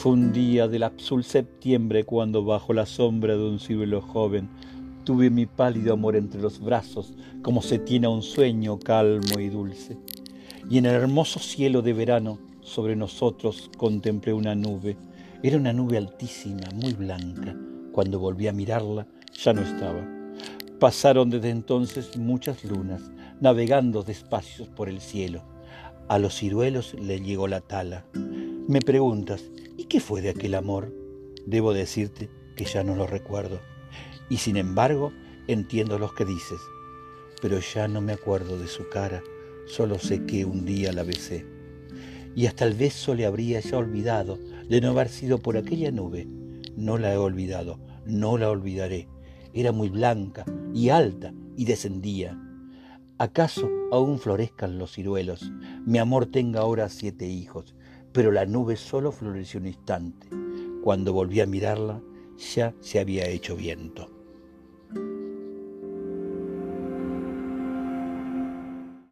Fue un día del azul septiembre cuando bajo la sombra de un ciruelo joven tuve mi pálido amor entre los brazos como se tiene un sueño calmo y dulce. Y en el hermoso cielo de verano sobre nosotros contemplé una nube. Era una nube altísima, muy blanca. Cuando volví a mirarla ya no estaba. Pasaron desde entonces muchas lunas, navegando despacios por el cielo. A los ciruelos le llegó la tala. Me preguntas, ¿y qué fue de aquel amor? Debo decirte que ya no lo recuerdo. Y sin embargo, entiendo lo que dices. Pero ya no me acuerdo de su cara, solo sé que un día la besé. Y hasta el beso le habría ya olvidado de no haber sido por aquella nube. No la he olvidado, no la olvidaré. Era muy blanca y alta y descendía. ¿Acaso aún florezcan los ciruelos? Mi amor tenga ahora siete hijos, pero la nube solo floreció un instante. Cuando volví a mirarla, ya se había hecho viento.